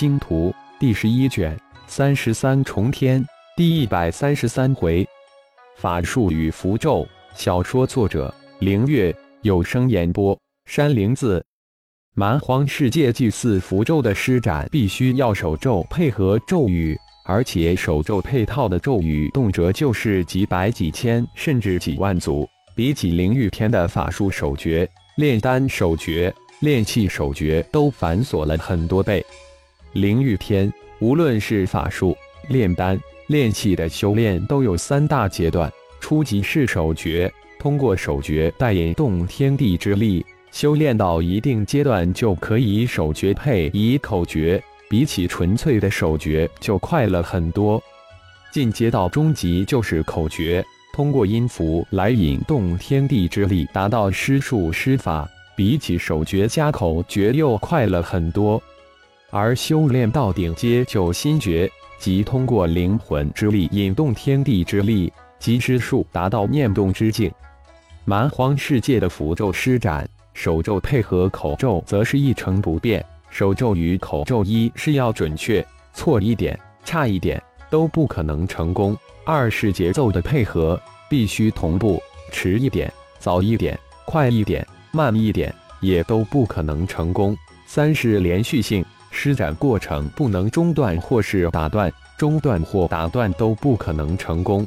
星图》第十一卷三十三重天第一百三十三回，法术与符咒。小说作者：凌月，有声演播：山灵子。蛮荒世界祭祀符咒的施展，必须要手咒配合咒语，而且手咒配套的咒语，动辄就是几百、几千，甚至几万组。比起灵域篇的法术手诀、炼丹手诀、炼气手诀，都繁琐了很多倍。灵域篇无论是法术、炼丹、炼气的修炼，都有三大阶段。初级是手诀，通过手诀带引动天地之力，修炼到一定阶段就可以手诀配以口诀，比起纯粹的手诀就快了很多。进阶到中级就是口诀，通过音符来引动天地之力，达到施术施法，比起手诀加口诀又快了很多。而修炼到顶阶九心诀，即通过灵魂之力引动天地之力。及之术达到念动之境，蛮荒世界的符咒施展，手咒配合口咒则是一成不变。手咒与口咒一是要准确，错一点、差一点都不可能成功；二是节奏的配合必须同步，迟一点、早一点、快一点、慢一点也都不可能成功；三是连续性，施展过程不能中断或是打断，中断或打断都不可能成功。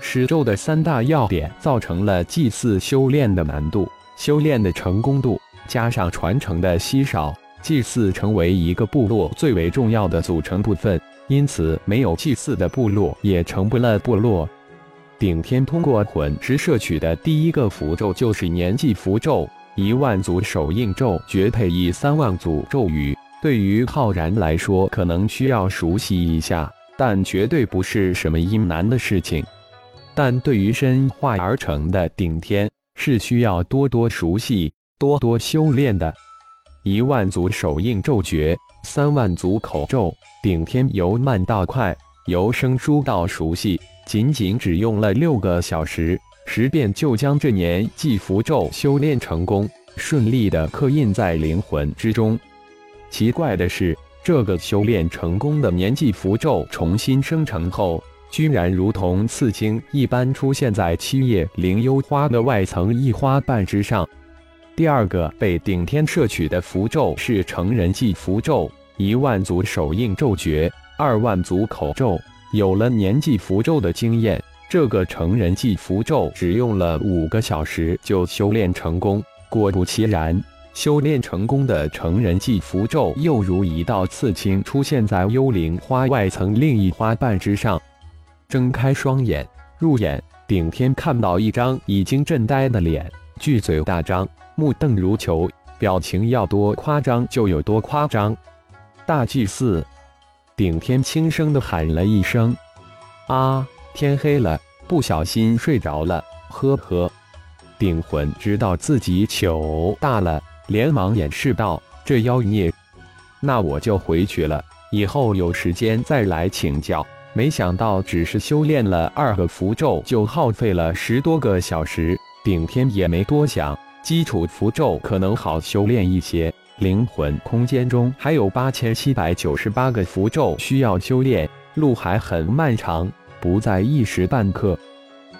施咒的三大要点，造成了祭祀修炼的难度、修炼的成功度，加上传承的稀少，祭祀成为一个部落最为重要的组成部分。因此，没有祭祀的部落也成不了部落。顶天通过魂石摄取的第一个符咒就是年纪符咒，一万组手印咒绝配以三万组咒语。对于浩然来说，可能需要熟悉一下，但绝对不是什么阴难的事情。但对于身化而成的顶天，是需要多多熟悉、多多修炼的。一万组手印咒诀，三万组口咒，顶天由慢到快，由生疏到熟悉，仅仅只用了六个小时，十遍就将这年纪符咒修炼成功，顺利的刻印在灵魂之中。奇怪的是，这个修炼成功的年纪符咒重新生成后。居然如同刺青一般出现在七叶灵幽花的外层一花瓣之上。第二个被顶天摄取的符咒是成人纪符咒，一万组手印咒诀，二万组口咒。有了年纪符咒的经验，这个成人纪符咒只用了五个小时就修炼成功。果不其然，修炼成功的成人纪符咒又如一道刺青出现在幽灵花外层另一花瓣之上。睁开双眼，入眼，顶天看到一张已经震呆的脸，巨嘴大张，目瞪如球，表情要多夸张就有多夸张。大祭司，顶天轻声的喊了一声：“啊！”天黑了，不小心睡着了，呵呵。顶魂知道自己糗大了，连忙掩饰道：“这妖孽，那我就回去了，以后有时间再来请教。”没想到，只是修炼了二个符咒，就耗费了十多个小时。顶天也没多想，基础符咒可能好修炼一些。灵魂空间中还有八千七百九十八个符咒需要修炼，路还很漫长，不在一时半刻。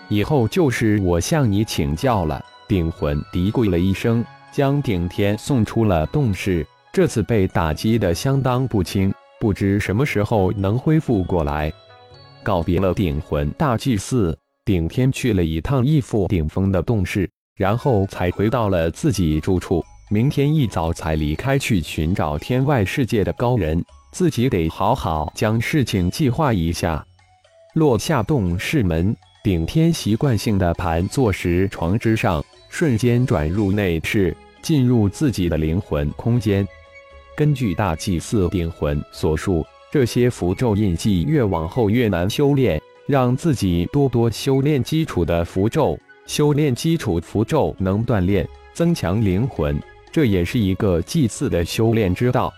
以后就是我向你请教了。顶魂嘀咕了一声，将顶天送出了洞室。这次被打击的相当不轻，不知什么时候能恢复过来。告别了顶魂大祭司，顶天去了一趟义父顶峰的洞室，然后才回到了自己住处。明天一早才离开去寻找天外世界的高人，自己得好好将事情计划一下。落下洞室门，顶天习惯性的盘坐石床之上，瞬间转入内室，进入自己的灵魂空间。根据大祭司顶魂所述。这些符咒印记越往后越难修炼，让自己多多修炼基础的符咒。修炼基础符咒能锻炼、增强灵魂，这也是一个祭祀的修炼之道。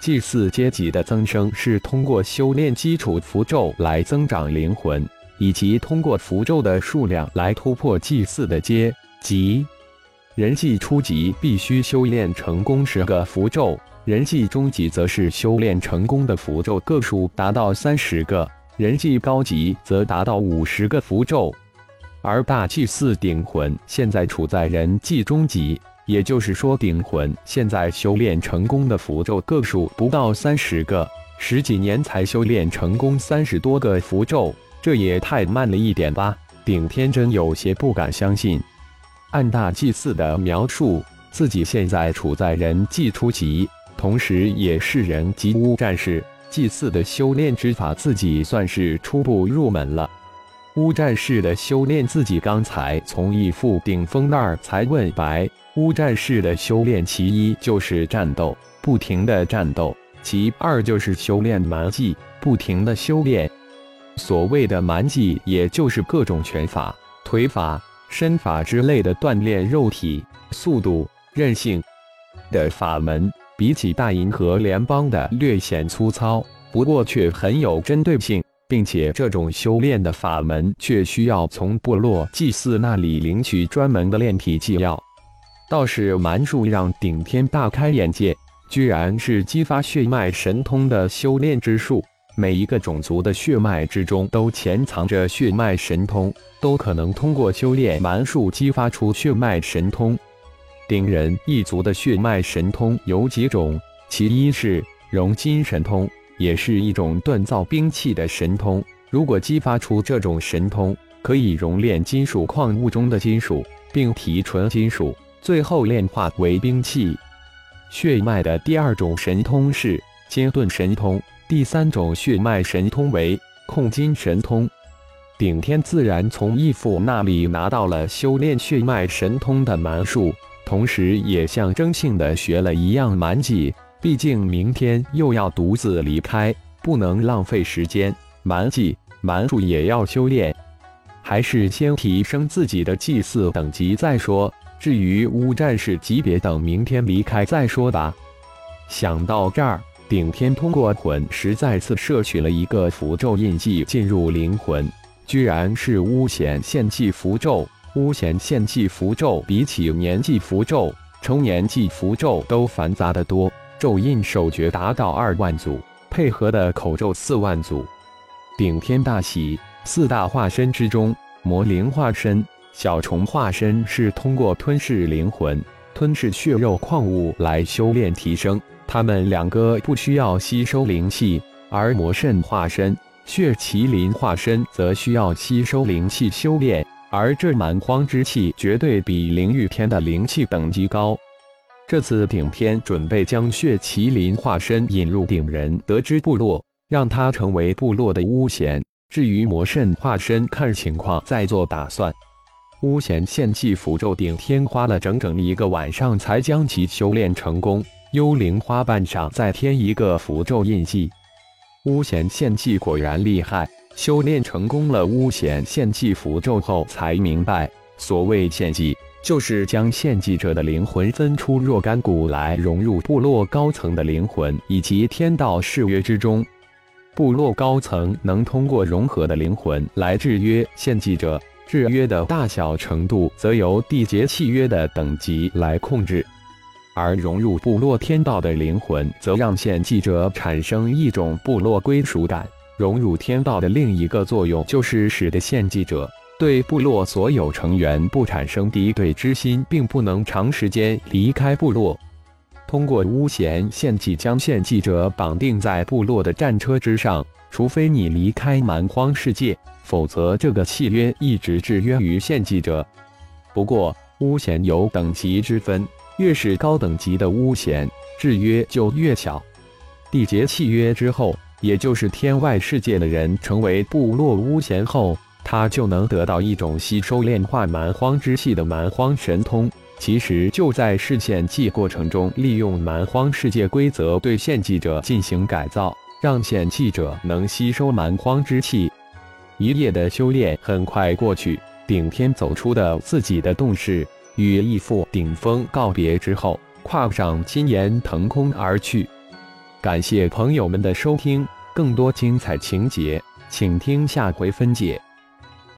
祭祀阶级的增生是通过修炼基础符咒来增长灵魂，以及通过符咒的数量来突破祭祀的阶级。人祭初级必须修炼成功十个符咒。人际中级则是修炼成功的符咒个数达到三十个，人际高级则达到五十个符咒。而大祭司顶魂现在处在人际中级，也就是说，顶魂现在修炼成功的符咒个数不到三十个，十几年才修炼成功三十多个符咒，这也太慢了一点吧？顶天真有些不敢相信。按大祭司的描述，自己现在处在人际初级，同时也是人级巫战士。祭祀的修炼之法，自己算是初步入门了。乌战士的修炼，自己刚才从义父顶峰那儿才问白。乌战士的修炼，其一就是战斗，不停的战斗；其二就是修炼蛮技，不停的修炼。所谓的蛮技，也就是各种拳法、腿法、身法之类的锻炼肉体、速度、韧性的法门。比起大银河联邦的略显粗糙，不过却很有针对性。并且这种修炼的法门，却需要从部落祭祀那里领取专门的炼体剂药。倒是蛮术让顶天大开眼界，居然是激发血脉神通的修炼之术。每一个种族的血脉之中都潜藏着血脉神通，都可能通过修炼蛮术激发出血脉神通。顶人一族的血脉神通有几种，其一是熔金神通。也是一种锻造兵器的神通。如果激发出这种神通，可以熔炼金属矿物中的金属，并提纯金属，最后炼化为兵器。血脉的第二种神通是金盾神通，第三种血脉神通为控金神通。顶天自然从义父那里拿到了修炼血脉神通的蛮术，同时也象征性的学了一样蛮技。毕竟明天又要独自离开，不能浪费时间。蛮技、蛮术也要修炼，还是先提升自己的祭祀等级再说。至于乌战士级别，等明天离开再说吧。想到这儿，顶天通过魂石再次摄取了一个符咒印记进入灵魂，居然是巫显献祭符咒。巫显献祭符咒比起年纪符咒、成年纪符咒都繁杂的多。咒印手诀达到二万组，配合的口咒四万组。顶天大喜，四大化身之中，魔灵化身、小虫化身是通过吞噬灵魂、吞噬血肉矿物来修炼提升。他们两个不需要吸收灵气，而魔圣化身、血麒麟化身则需要吸收灵气修炼。而这蛮荒之气绝对比灵玉天的灵气等级高。这次顶天准备将血麒麟化身引入顶人得知部落，让他成为部落的巫贤。至于魔圣化身，看情况再做打算。巫贤献祭符咒，顶天花了整整一个晚上才将其修炼成功。幽灵花瓣上再添一个符咒印记。巫贤献祭果然厉害，修炼成功了巫贤献祭符咒后，才明白所谓献祭。就是将献祭者的灵魂分出若干股来融入部落高层的灵魂以及天道誓约之中，部落高层能通过融合的灵魂来制约献祭者，制约的大小程度则由缔结契约的等级来控制，而融入部落天道的灵魂则让献祭者产生一种部落归属感。融入天道的另一个作用就是使得献祭者。对部落所有成员不产生敌对之心，并不能长时间离开部落。通过巫贤献祭将献祭者绑定在部落的战车之上，除非你离开蛮荒世界，否则这个契约一直制约于献祭者。不过巫贤有等级之分，越是高等级的巫贤，制约就越小。缔结契约之后，也就是天外世界的人成为部落巫贤后。他就能得到一种吸收炼化蛮荒之气的蛮荒神通，其实就在试献祭过程中，利用蛮荒世界规则对献祭者进行改造，让献祭者能吸收蛮荒之气。一夜的修炼很快过去，顶天走出的自己的洞室，与义父顶峰告别之后，跨上金岩腾空而去。感谢朋友们的收听，更多精彩情节，请听下回分解。